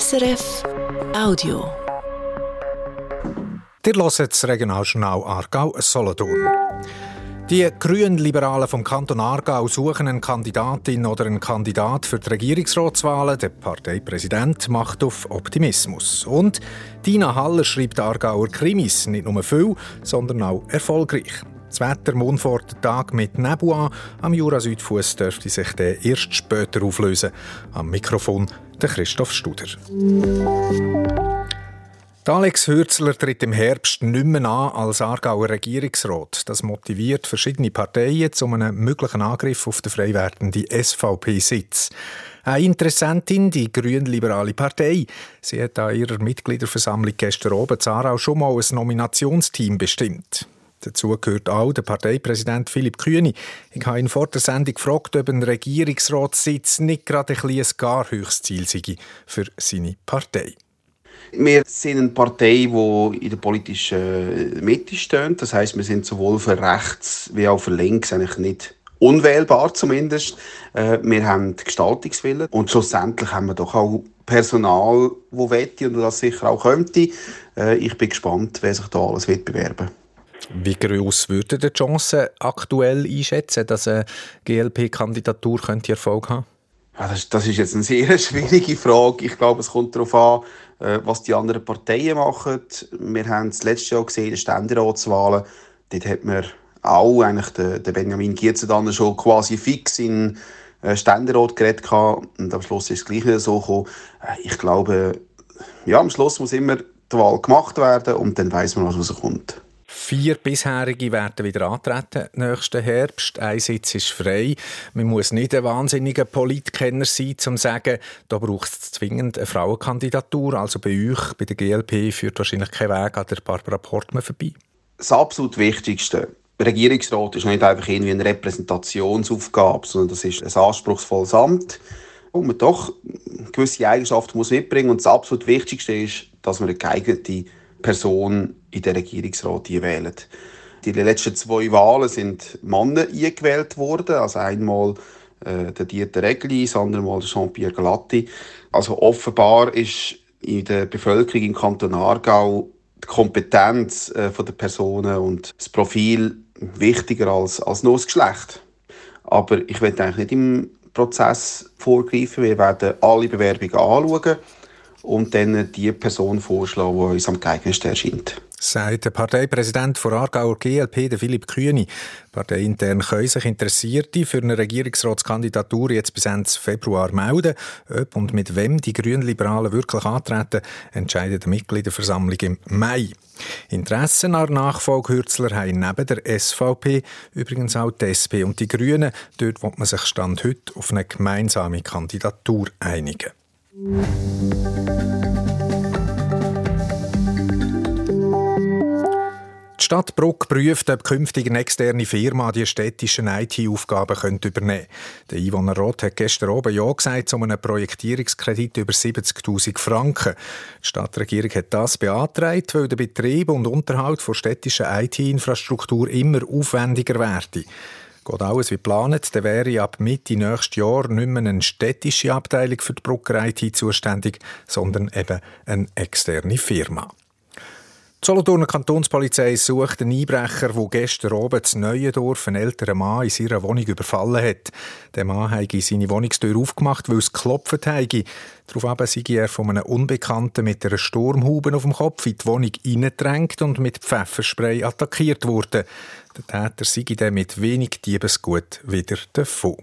SRF Audio. Ihr hört das Regionaljournal Aargau-Solothurn. Die Grünen-Liberalen vom Kanton Aargau suchen eine Kandidatin oder einen Kandidat für die Regierungsratswahlen. Der Parteipräsident macht auf Optimismus. Und Dina Haller schreibt Aargauer Krimis nicht nur viel, sondern auch erfolgreich. Das Wetter der Tag mit Nebel an. Am Jura-Südfuss dürfte sich der erst später auflösen. Am Mikrofon der Christoph Studer. Alex Hürzler tritt im Herbst nicht mehr an als Aargauer Regierungsrat. Das motiviert verschiedene Parteien zu einem möglichen Angriff auf den frei werdenden SVP-Sitz. Eine Interessentin, die grün-liberale Partei. Sie hat an ihrer Mitgliederversammlung gestern oben Aarau schon mal ein Nominationsteam bestimmt. Dazu gehört auch der Parteipräsident Philipp Kühni. Ich habe ihn vor der Sendung gefragt, ob ein Regierungsratssitz nicht gerade ein, ein gar höchstes Ziel sei für seine Partei. Wir sind eine Partei, die in der politischen Mitte steht. Das heißt, wir sind sowohl für rechts wie auch für links eigentlich nicht unwählbar zumindest. Äh, wir haben Gestaltungswillen und schlussendlich haben wir doch auch Personal, das wette und das sicher auch könnte. Äh, ich bin gespannt, wer sich da alles wird bewerben wie groß würde die Chance aktuell einschätzen, dass eine GLP-Kandidatur Erfolg haben ja, das, das, ist jetzt eine sehr schwierige Frage. Ich glaube, es kommt darauf an, äh, was die anderen Parteien machen. Wir haben es letztes Jahr gesehen, die Ständeratswahlen. Dort hat man auch eigentlich den, den Benjamin Gierze dann schon quasi fix in äh, Ständerat geredet und am Schluss ist es gleich wieder so gekommen. Äh, ich glaube, ja, am Schluss muss immer die Wahl gemacht werden und dann weiß man, was rauskommt. Vier bisherige werden wieder antreten nächsten Herbst. Ein Sitz ist frei. Man muss nicht ein wahnsinniger Politkenner sein, um zu sagen, da braucht es zwingend eine Frauenkandidatur. Also bei euch, bei der GLP, führt wahrscheinlich kein Weg an der Barbara Portman vorbei. Das absolut Wichtigste. Der Regierungsrat ist nicht einfach irgendwie eine Repräsentationsaufgabe, sondern das ist ein anspruchsvolles Amt, wo man doch gewisse Eigenschaften mitbringen muss. Und das absolut Wichtigste ist, dass man eine geeignete Person in den Regierungsrat wählen. Die letzten zwei Wahlen sind Männer eingewählt worden, also einmal äh, der Dieter Regli, das andere Mal Jean-Pierre Galatti. Also offenbar ist in der Bevölkerung im Kanton Aargau die Kompetenz äh, der Personen und das Profil wichtiger als, als nur das Geschlecht. Aber ich will eigentlich nicht im Prozess vorgreifen. Wir werden alle Bewerbungen anschauen und dann die Person vorschlagen, die uns am geeignetsten erscheint. Sagt der Parteipräsident von Aargauer GLP, der Philipp Kühni. Parteiintern können sich Interessierte für eine Regierungsratskandidatur jetzt bis Ende Februar melden. Ob und mit wem die Grünliberalen wirklich antreten, entscheidet die Mitgliederversammlung im Mai. Interessen an Nachfolgehürzler haben neben der SVP übrigens auch die SP und die Grünen. Dort wird man sich Stand heute auf eine gemeinsame Kandidatur einigen. Die Stadt Bruck prüft, ob künftig eine externe Firma die städtischen IT-Aufgaben übernehmen könnte. Der Einwohner Roth hat gestern oben Ja gesagt zu einem Projektierungskredit über 70.000 Franken. Die Stadtregierung hat das beantragt, weil der Betrieb und Unterhalt von städtischer IT-Infrastruktur immer aufwendiger werden. Geht alles wie geplant, dann wäre ab Mitte nächstes Jahr nicht mehr eine städtische Abteilung für die Brucker IT zuständig, sondern eben eine externe Firma. Die Solothurner Kantonspolizei sucht einen Einbrecher, der gestern oben in Neuendorf einen älteren Mann in seiner Wohnung überfallen hat. Der Mann habe seine Wohnungstür aufgemacht, weil es geklopft habe. Daraufhin sei er von einem Unbekannten mit einer Sturmhaube auf dem Kopf in die Wohnung hineingedrängt und mit Pfefferspray attackiert worden. Der Täter sei dann mit wenig Diebesgut wieder davon.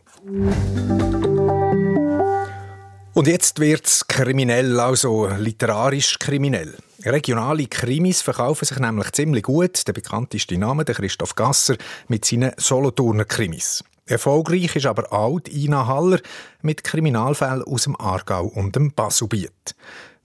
Und jetzt wird es kriminell, also literarisch kriminell. Regionale Krimis verkaufen sich nämlich ziemlich gut. Der bekannteste Name, der Christoph Gasser, mit seinen Solothurner Krimis. Erfolgreich ist aber auch die Ina Haller mit Kriminalfällen aus dem Aargau und dem Basubiet.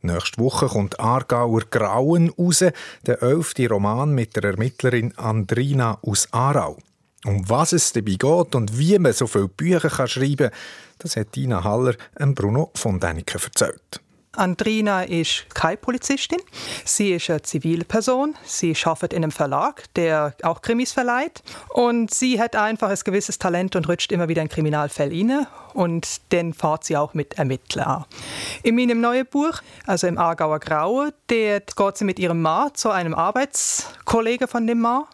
Nächste Woche kommt Aargauer Grauen raus, der elfte Roman mit der Ermittlerin Andrina aus Aarau. Um was es dabei geht und wie man so viele Bücher schreiben kann, das hat Ina Haller Bruno von Däniken erzählt. Andrina ist keine Polizistin. Sie ist eine zivile Person. Sie arbeitet in einem Verlag, der auch Krimis verleiht. Und sie hat einfach ein gewisses Talent und rutscht immer wieder in Kriminalfälle rein. Und dann fährt sie auch mit Ermittlern an. In meinem neuen Buch, also im Aargauer Graue, geht sie mit ihrem Mann zu einem Arbeitskollegen von dem Mann.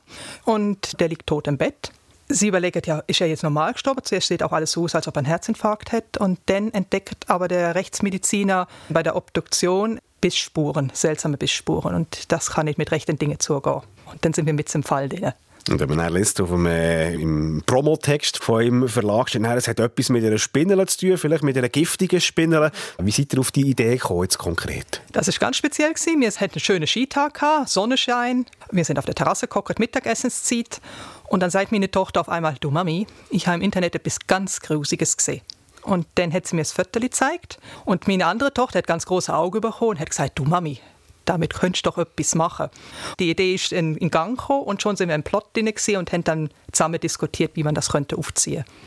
Und der liegt tot im Bett. Sie überlegt ja, ist er jetzt normal gestorben? Zuerst sieht auch alles so aus, als ob er einen Herzinfarkt hätte. Und dann entdeckt aber der Rechtsmediziner bei der Obduktion Bissspuren, seltsame Bissspuren. Und das kann nicht mit rechten Dingen zugehen. Und dann sind wir mit zum Fall drin. Und wenn man dann liest, auf dem, äh, im Promotext von im Verlag steht, es hat etwas mit einer Spinne zu tun, vielleicht mit einer giftigen Spinne. Wie seid ihr auf die Idee gekommen, jetzt konkret? Das war ganz speziell. Gewesen. Wir hatten einen schönen Skitag, gehabt, Sonnenschein. Wir sind auf der Terrasse gekocht, Mittagessenszeit. Und dann sagt meine Tochter auf einmal, du Mami, ich habe im Internet etwas ganz Grusiges gesehen. Und dann hat sie mir das Viertel gezeigt. Und meine andere Tochter hat ganz große Augen bekommen und hat gesagt, du Mami, damit könntest du doch etwas machen. Die Idee ist in, Gang gekommen und schon sind wir im Plot drin und haben dann zusammen diskutiert, wie man das könnte aufziehen könnte.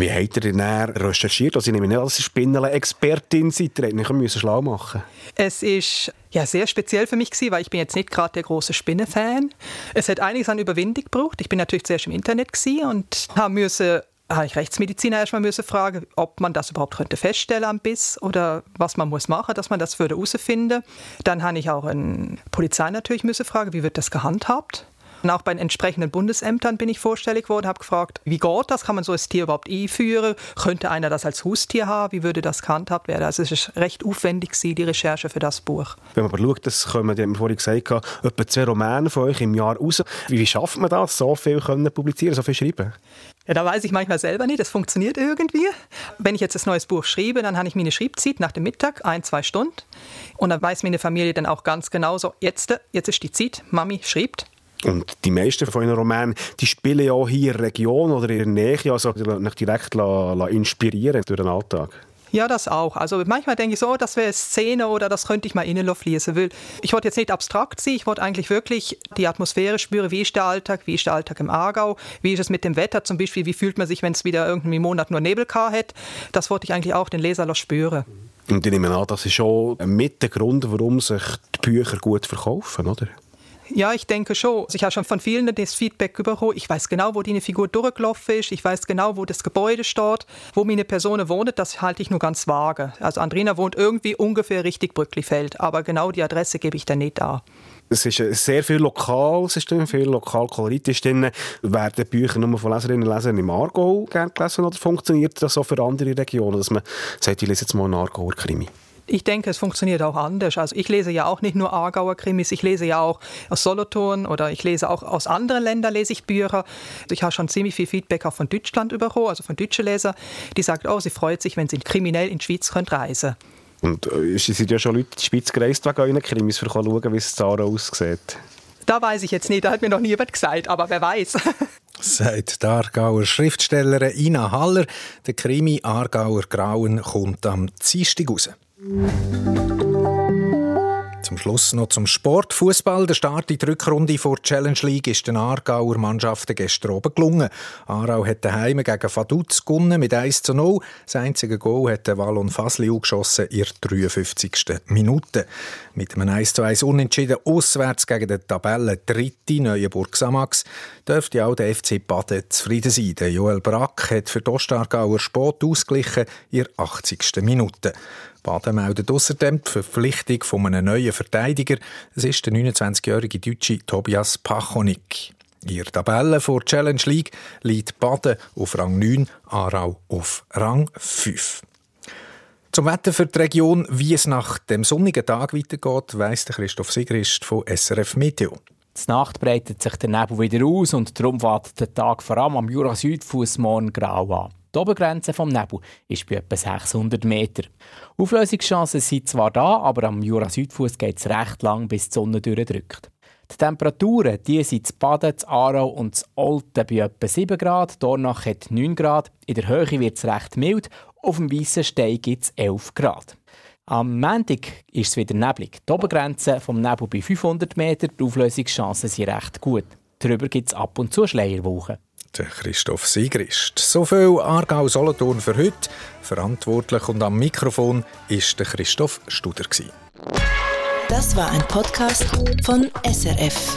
Wie habt ihr denn recherchiert? Also ich nehme nicht als Spinnele-Expertin seid, ihr nicht müssen schlau machen Es ist ja, sehr speziell für mich gewesen, weil ich bin jetzt nicht gerade der große Spinnenfan. Es hat einiges an Überwindung gebraucht. Ich bin natürlich zuerst im Internet und habe müssen habe ich Rechtsmediziner erstmal müssen fragen, ob man das überhaupt könnte feststellen am Biss oder was man muss machen, dass man das würde herausfinden. Dann habe ich auch eine Polizei natürlich müssen fragen, wie wird das gehandhabt? Und auch bei den entsprechenden Bundesämtern bin ich vorstellig geworden, habe gefragt, wie geht das? Kann man so ein Tier überhaupt einführen? Könnte einer das als Haustier haben? Wie würde das gehandhabt werden? Also es ist recht aufwendig die Recherche für das Buch. Wenn man aber schaut, das kommen, die haben vorhin gesagt, etwa zwei Romane von euch im Jahr raus. Wie schafft man das, so viel können publizieren, so viel schreiben? Ja, da weiß ich manchmal selber nicht, das funktioniert irgendwie. Wenn ich jetzt ein neues Buch schreibe, dann habe ich meine Schreibzeit nach dem Mittag, ein, zwei Stunden. Und dann weiß meine Familie dann auch ganz genau so, jetzt, jetzt ist die Zeit, Mami schreibt. Und die meisten von euren Romanen, die spielen ja hier in der Region oder in der Nähe, also nicht direkt la, la inspirieren durch den Alltag. Ja, das auch. Also manchmal denke ich so, das wäre eine Szene oder das könnte ich mal innen fließen. Will. Ich wollte jetzt nicht abstrakt sein, ich wollte eigentlich wirklich die Atmosphäre spüren. Wie ist der Alltag? Wie ist der Alltag im Aargau? Wie ist es mit dem Wetter zum Beispiel? Wie fühlt man sich, wenn es wieder irgendeinen Monat nur Nebel hat? Das wollte ich eigentlich auch den Leser spüren. Und ich nehme an, das ist schon mit der Grund, warum sich die Bücher gut verkaufen, oder? Ja, ich denke schon. Also ich habe schon von vielen das Feedback bekommen. Ich weiß genau, wo die Figur durchgelaufen ist. Ich weiß genau, wo das Gebäude steht. Wo meine Person wohnt, das halte ich nur ganz vage. Also Andrina wohnt irgendwie ungefähr richtig Brücklifeld. Aber genau die Adresse gebe ich dann nicht an. Es ist sehr viel lokal, es ist drin, viel Lokalkolorit ist drin. Werden Bücher nur von Leserinnen und Lesern im Aargau gerne gelesen oder funktioniert das auch für andere Regionen, dass man sagt, ich lese jetzt mal einen Aargauer Krimi? Ich denke, es funktioniert auch anders. Also ich lese ja auch nicht nur Aargauer Krimis, ich lese ja auch aus Solothurn oder ich lese auch aus anderen Ländern lese ich Bücher. Also ich habe schon ziemlich viel Feedback auch von Deutschland bekommen, also von deutschen Lesern, die sagen, oh, sie freut sich, wenn sie kriminell in die Schweiz können reisen Und äh, sind ja schon Leute in die Schweiz gereist wegen euren Krimis, für zu schauen, wie es da aussieht? Da weiß ich jetzt nicht, da hat mir noch niemand gesagt, aber wer weiß. Sagt die Aargauer Schriftstellerin Ina Haller. Der Krimi Aargauer Grauen kommt am Dienstag raus. Zum Schluss noch zum Sport. Fußball. Der Start in die Rückrunde vor der Challenge League ist den Aargauer Mannschaften gestern oben gelungen. Aarau hat daheim gegen Vaduz gewonnen mit 1 zu 0. Das einzige Goal hat der Wallon Fasliu geschossen in der 53. Minute. Mit einem 1 zu 1 Unentschieden auswärts gegen den Tabellen dritte Neuenburg Samax dürfte auch der FC Baden zufrieden sein. Der Joel Brack hat für die Ostargauer Sport ausgeglichen in der 80. Minute. Baden meldet außerdem die Verpflichtung von einem neuen Verteidiger. Es ist der 29-jährige Deutsche Tobias Pachonik. In Tabelle vor Challenge League liegt Baden auf Rang 9, Aarau auf Rang 5. Zum Wetter für die Region, wie es nach dem sonnigen Tag weitergeht, weiss Christoph Sigrist von SRF Meteo. Die Nacht breitet sich der Nebel wieder aus und darum wartet der Tag vor allem am Jura-Südfuss morgen grau an. Die Obergrenze vom Nebel ist bei etwa 600 Meter. Auflösungschancen sind zwar da, aber am Jura-Südfuss geht es recht lang, bis die Sonne durchdrückt. Die Temperaturen die sind zu Baden, zu Aarau und zu Olten bei etwa 7 Grad, Dornach hat 9 Grad, in der Höhe wird es recht mild, auf dem Weissen Stein gibt es 11 Grad. Am Montag ist es wieder neblig. Die Obergrenze vom Nebel bei 500 Meter, die Auflösungschancen sind recht gut. Darüber gibt es ab und zu Schleierwochen. Der Christoph Sigrist. So viel Aargau-Solothurn für heute. Verantwortlich und am Mikrofon ist der Christoph Studer. Das war ein Podcast von SRF.